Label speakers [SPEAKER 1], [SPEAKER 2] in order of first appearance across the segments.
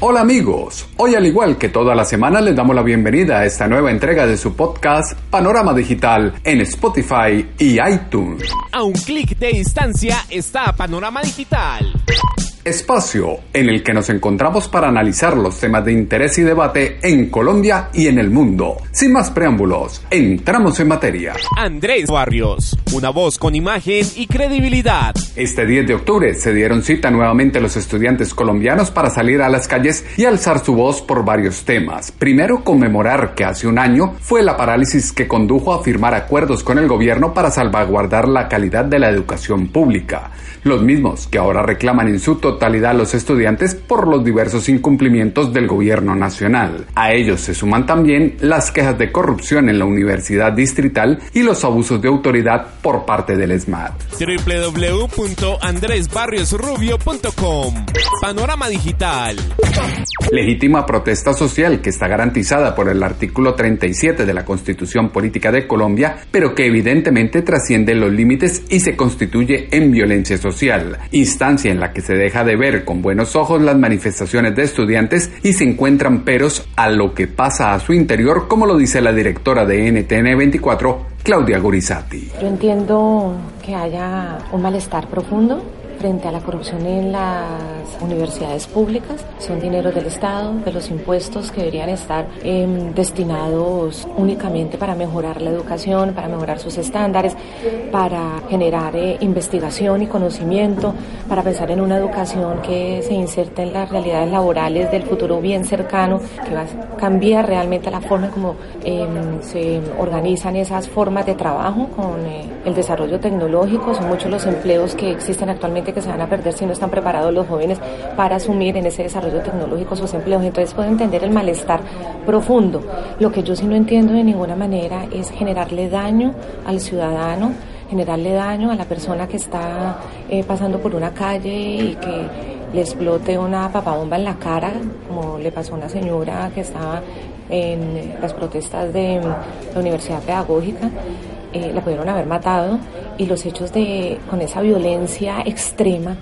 [SPEAKER 1] Hola amigos, hoy al igual que toda la semana les damos la bienvenida a esta nueva entrega de su podcast Panorama Digital en Spotify y iTunes.
[SPEAKER 2] A un clic de distancia está Panorama Digital
[SPEAKER 1] espacio en el que nos encontramos para analizar los temas de interés y debate en Colombia y en el mundo. Sin más preámbulos, entramos en materia.
[SPEAKER 2] Andrés Barrios, una voz con imagen y credibilidad.
[SPEAKER 1] Este 10 de octubre se dieron cita nuevamente los estudiantes colombianos para salir a las calles y alzar su voz por varios temas. Primero, conmemorar que hace un año fue la parálisis que condujo a firmar acuerdos con el gobierno para salvaguardar la calidad de la educación pública. Los mismos que ahora reclaman en su totalidad totalidad los estudiantes por los diversos incumplimientos del gobierno nacional. A ellos se suman también las quejas de corrupción en la Universidad Distrital y los abusos de autoridad por parte del SMAT.
[SPEAKER 2] www.andresbarriosrubio.com Panorama Digital.
[SPEAKER 1] Legítima protesta social que está garantizada por el artículo 37 de la Constitución Política de Colombia, pero que evidentemente trasciende los límites y se constituye en violencia social, instancia en la que se deja de de ver con buenos ojos las manifestaciones de estudiantes y se encuentran peros a lo que pasa a su interior, como lo dice la directora de NTN 24, Claudia Gorizati.
[SPEAKER 3] Yo entiendo que haya un malestar profundo frente a la corrupción en las universidades públicas. Son dineros del Estado, de los impuestos que deberían estar em, destinados únicamente para mejorar la educación, para mejorar sus estándares, para generar eh, investigación y conocimiento, para pensar en una educación que se inserte en las realidades laborales del futuro bien cercano, que va a cambiar realmente la forma como em, se organizan esas formas de trabajo con eh, el desarrollo tecnológico. Son muchos los empleos que existen actualmente que se van a perder si no están preparados los jóvenes para asumir en ese desarrollo tecnológico sus empleos. Entonces puedo entender el malestar profundo. Lo que yo sí no entiendo de ninguna manera es generarle daño al ciudadano generarle daño a la persona que está eh, pasando por una calle y que le explote una papabomba en la cara, como le pasó a una señora que estaba en las protestas de la Universidad Pedagógica. Eh, la pudieron haber matado y los hechos de con esa violencia extrema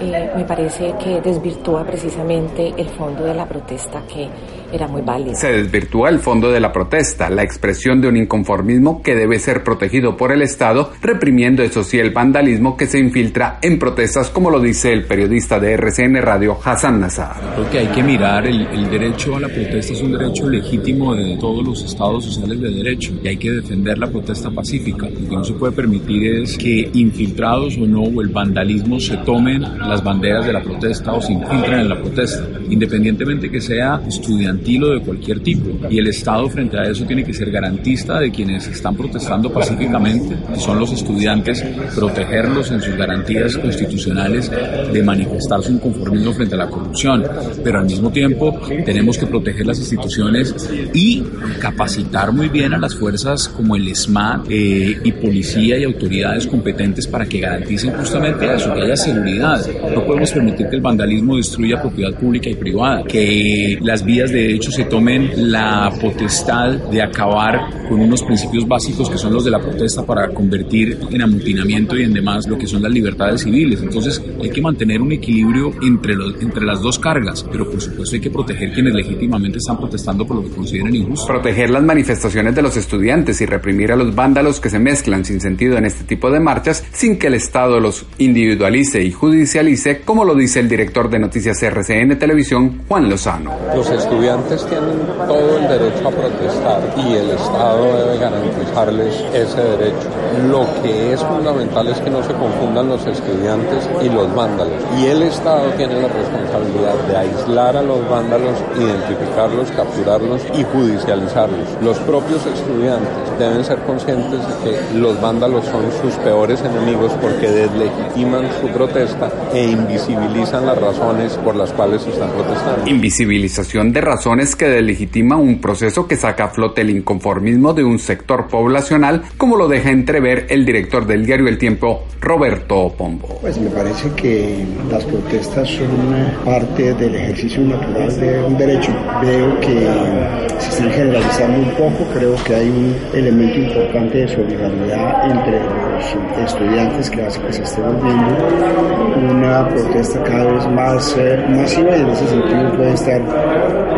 [SPEAKER 3] eh, me parece que desvirtúa precisamente el fondo de la protesta que era muy válido.
[SPEAKER 1] Se desvirtúa el fondo de la protesta, la expresión de un inconformismo que debe ser protegido por el Estado, reprimiendo eso sí el vandalismo que se infiltra en protestas, como lo dice el periodista de RCN Radio Hassan Nazar.
[SPEAKER 4] Creo que hay que mirar el, el derecho a la protesta es un derecho legítimo de todos los estados sociales de derecho y hay que defender la protesta pacífica. Lo que no se puede permitir es que infiltrados o no o el vandalismo se tomen las banderas de la protesta o se infiltren en la protesta, independientemente que sea estudiante de cualquier tipo. Y el Estado frente a eso tiene que ser garantista de quienes están protestando pacíficamente, que son los estudiantes, protegerlos en sus garantías constitucionales de manifestar su inconformismo frente a la corrupción. Pero al mismo tiempo tenemos que proteger las instituciones y capacitar muy bien a las fuerzas como el SMAT eh, y policía y autoridades competentes para que garanticen justamente eso, que haya seguridad. No podemos permitir que el vandalismo destruya propiedad pública y privada, que las vías de hecho se tomen la potestad de acabar con unos principios básicos que son los de la protesta para convertir en amutinamiento y en demás lo que son las libertades civiles. Entonces hay que mantener un equilibrio entre, los, entre las dos cargas, pero por supuesto hay que proteger quienes legítimamente están protestando por lo que consideran injusto.
[SPEAKER 1] Proteger las manifestaciones de los estudiantes y reprimir a los vándalos que se mezclan sin sentido en este tipo de marchas sin que el Estado los individualice y judicialice, como lo dice el director de Noticias RCN Televisión, Juan Lozano.
[SPEAKER 5] Los estudiantes tienen todo el derecho a protestar y el Estado debe garantizarles ese derecho. Lo que es fundamental es que no se confundan los estudiantes y los vándalos. Y el Estado tiene la responsabilidad de aislar a los vándalos, identificarlos, capturarlos y judicializarlos. Los propios estudiantes deben ser conscientes de que los vándalos son sus peores enemigos porque deslegitiman su protesta e invisibilizan las razones por las cuales están protestando.
[SPEAKER 1] Invisibilización de razones que delegitima un proceso que saca a flote el inconformismo de un sector poblacional, como lo deja entrever el director del diario El Tiempo, Roberto Pombo.
[SPEAKER 6] Pues me parece que las protestas son parte del ejercicio natural de un derecho. Veo que se están generalizando un poco, creo que hay un elemento importante de solidaridad entre los estudiantes que hace que se esté volviendo una protesta cada vez más eh, masiva y en ese sentido puede estar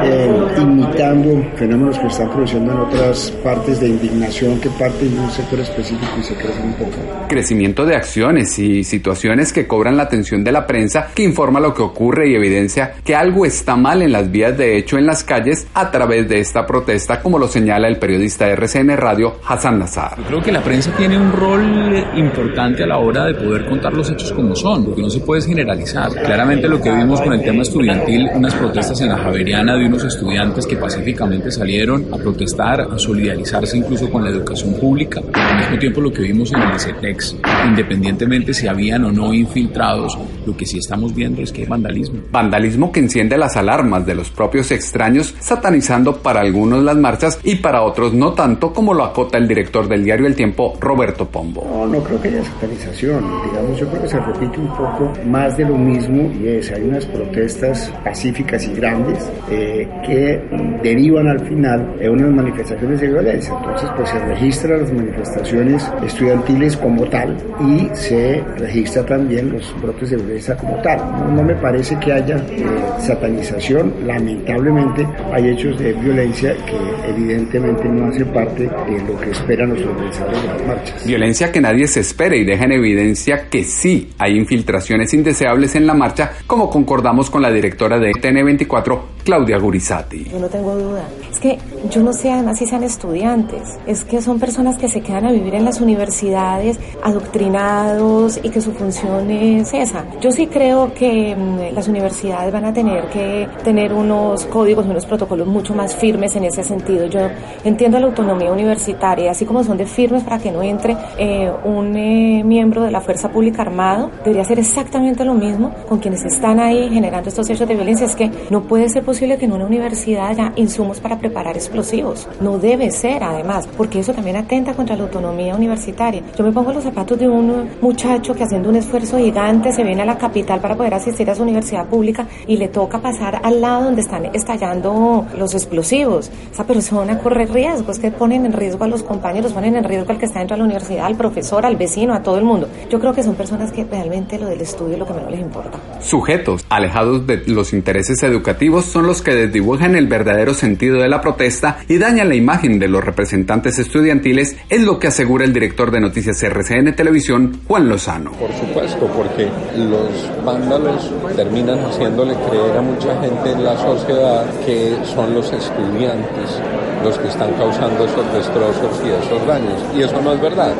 [SPEAKER 6] eh, imitando fenómenos que están produciendo en otras partes de indignación que parten de un sector específico y se crecen un poco.
[SPEAKER 1] Crecimiento de acciones y situaciones que cobran la atención de la prensa que informa lo que ocurre y evidencia que algo está mal en las vías de hecho en las calles a través de esta protesta como lo señala el periodista de RCN Radio Hassan Nazar.
[SPEAKER 4] Yo creo que la prensa tiene un rol importante a la hora de poder contar los hechos como son, porque no se puede generalizar. Claramente lo que vimos con el tema estudiantil, unas protestas en la Javeriana de unos estudiantes que pacíficamente salieron a protestar, a solidarizarse incluso con la educación pública, al mismo tiempo lo que vimos en el ICETEX, independientemente si habían o no infiltrados, lo que sí estamos viendo es que hay vandalismo.
[SPEAKER 1] Vandalismo que enciende las alarmas de los propios extraños, satanizando para algunos las marchas y para otros no tanto como lo acota el director del diario El Tiempo, Roberto Pombo.
[SPEAKER 6] No, creo que haya satanización, digamos, yo creo que se repite un poco más de lo mismo y es, hay unas protestas pacíficas y grandes eh, que derivan al final en unas manifestaciones de violencia. Entonces, pues se registran las manifestaciones estudiantiles como tal y se registra también los brotes de violencia como tal. No, me parece que haya eh, satanización, lamentablemente hay hechos de violencia que evidentemente no hacen parte de lo que esperan los organizadores de las marchas.
[SPEAKER 1] Violencia que nadie se espera y deja en evidencia que sí hay infiltraciones indeseables en la marcha, como concordamos con la directora de TN24, Claudia Gurizati.
[SPEAKER 3] Yo no tengo duda. Es que yo no sé además si sean estudiantes, es que son personas que se quedan a vivir en las universidades adoctrinados y que su función es esa. Yo sí creo que mm, las universidades van a tener que tener unos códigos, unos protocolos mucho más firmes en ese sentido. Yo entiendo la autonomía universitaria, así como son de firmes para que no entre eh, un eh, miembro de la fuerza pública armado, debería ser exactamente lo mismo con quienes están ahí generando estos hechos de violencia. Es que no puede ser posible que en una universidad haya insumos para preparar explosivos. No debe ser, además, porque eso también atenta contra la autonomía universitaria. Yo me pongo los zapatos de un muchacho que haciendo un esfuerzo gigante se viene a la capital para poder asistir a su universidad pública y le toca pasar al lado donde están estallando los explosivos. Esa persona corre riesgos que ponen en riesgo a los compañeros, ponen en riesgo al que está dentro de la universidad, al profesor, al vecino, a todo el mundo. Yo creo que son personas que realmente lo del estudio es lo que menos les importa.
[SPEAKER 1] Sujetos alejados de los intereses educativos son los que desdibujan el verdadero sentido de la protesta y dañan la imagen de los representantes estudiantiles, es lo que asegura el director de noticias RCN Televisión, Juan Lozano.
[SPEAKER 5] Por supuesto, porque los vándalos terminan haciéndole creer a mucha gente en la sociedad que son los estudiantes los que están causando esos destrozos y esos daños. Y eso no es verdad.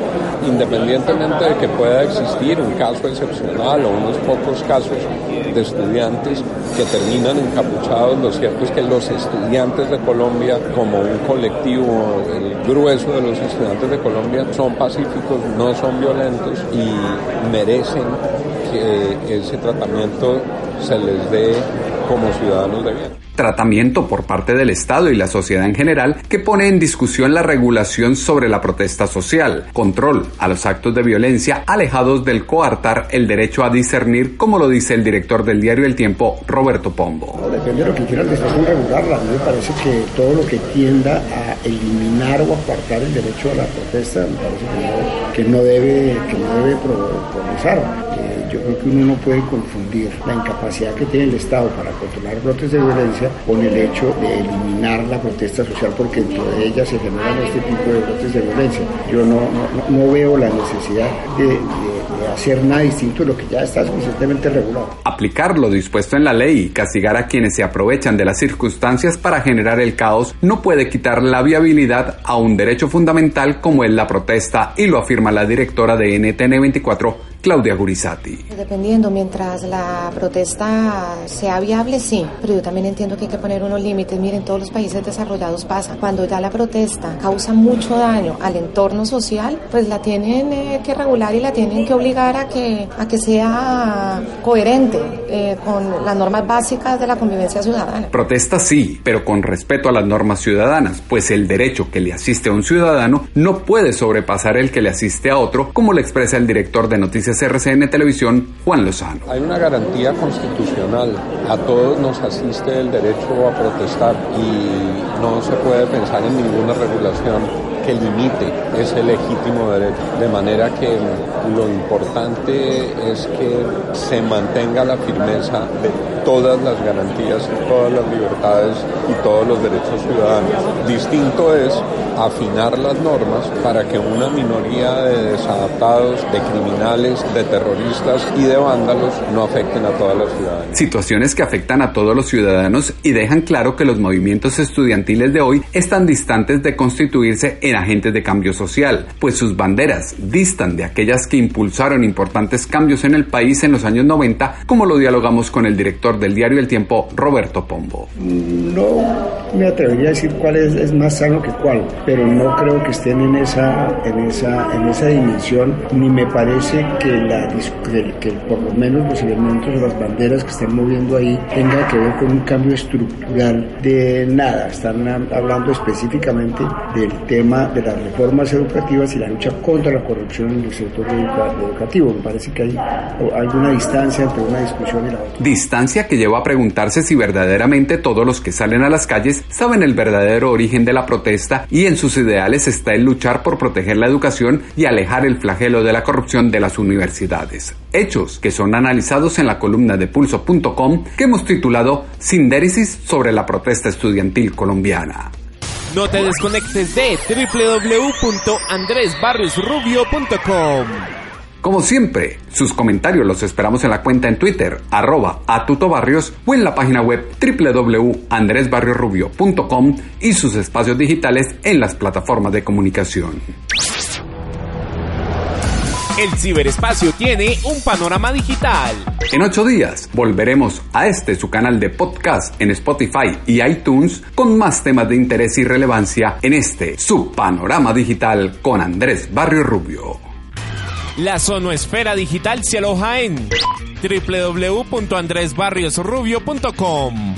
[SPEAKER 5] Independientemente de que pueda existir un caso excepcional o unos pocos casos de estudiantes que terminan encapuchados, lo cierto es que los estudiantes de Colombia, como un colectivo, el grueso de los estudiantes de Colombia, son pacíficos, no son violentos y merecen que ese tratamiento se les dé como ciudadanos de bien
[SPEAKER 1] tratamiento por parte del Estado y la sociedad en general que pone en discusión la regulación sobre la protesta social, control a los actos de violencia alejados del coartar el derecho a discernir, como lo dice el director del diario El Tiempo, Roberto Pombo.
[SPEAKER 6] No, depende de lo que quiera el Estado regularla. A mí me parece que todo lo que tienda a eliminar o apartar el derecho a la protesta, me parece que no, debe, que no debe progresar. Eh, yo creo que uno no puede confundir la incapacidad que tiene el Estado para controlar brotes de violencia con el hecho de eliminar la protesta social porque dentro de ella se generan este tipo de brotes de violencia. Yo no, no, veo la necesidad de, hacer nada distinto de lo que ya está suficientemente regulado.
[SPEAKER 1] Aplicar lo dispuesto en la ley y castigar a quienes se aprovechan de las circunstancias para generar el caos no puede quitar la viabilidad a un derecho fundamental como es la protesta y lo afirma la directora de NTN 24 Claudia Gurizati.
[SPEAKER 3] Dependiendo, mientras la protesta sea viable, sí, pero yo también entiendo que hay que poner unos límites. Miren, todos los países desarrollados pasa. Cuando ya la protesta causa mucho daño al entorno social, pues la tienen eh, que regular y la tienen que obligar a que, a que sea coherente eh, con las normas básicas de la convivencia ciudadana.
[SPEAKER 1] Protesta sí, pero con respeto a las normas ciudadanas, pues el derecho que le asiste a un ciudadano no puede sobrepasar el que le asiste a otro, como lo expresa el director de Noticias RCN Televisión, Juan Lozano.
[SPEAKER 5] Hay una garantía constitucional. A todos nos asiste el derecho a protestar y no se puede pensar en ninguna regulación que limite ese legítimo derecho. De manera que lo importante es que se mantenga la firmeza de todas las garantías, todas las libertades y todos los derechos ciudadanos. Distinto es afinar las normas para que una minoría de desadaptados, de criminales, de terroristas y de vándalos no afecten a todas las ciudadanos.
[SPEAKER 1] Situaciones que afectan a todos los ciudadanos y dejan claro que los movimientos estudiantiles de hoy están distantes de constituirse en agentes de cambio social, pues sus banderas distan de aquellas que impulsaron importantes cambios en el país en los años 90, como lo dialogamos con el director del diario El Tiempo, Roberto Pombo.
[SPEAKER 6] No me atrevería a decir cuál es, es más sano que cuál, pero no creo que estén en esa, en esa, en esa dimensión, ni me parece que, la, que, que por lo menos los elementos o las banderas que están moviendo ahí tengan que ver con un cambio estructural de nada. Están hablando específicamente del tema de las reformas educativas y la lucha contra la corrupción en el sector educativo. Me parece que hay alguna distancia entre una discusión y la otra.
[SPEAKER 1] Distancia que lleva a preguntarse si verdaderamente todos los que salen a las calles saben el verdadero origen de la protesta y en sus ideales está el luchar por proteger la educación y alejar el flagelo de la corrupción de las universidades. Hechos que son analizados en la columna de pulso.com que hemos titulado Sindéresis sobre la protesta estudiantil colombiana.
[SPEAKER 2] No te desconectes de www.andresbarriosrubio.com.
[SPEAKER 1] Como siempre, sus comentarios los esperamos en la cuenta en Twitter, arroba atutobarrios o en la página web www.andresbarriosrubio.com y sus espacios digitales en las plataformas de comunicación.
[SPEAKER 2] El ciberespacio tiene un panorama digital.
[SPEAKER 1] En ocho días volveremos a este su canal de podcast en Spotify y iTunes con más temas de interés y relevancia en este su panorama digital con Andrés Barrio Rubio.
[SPEAKER 2] La Sonoesfera Digital se aloja en www.andresbarriosrubio.com.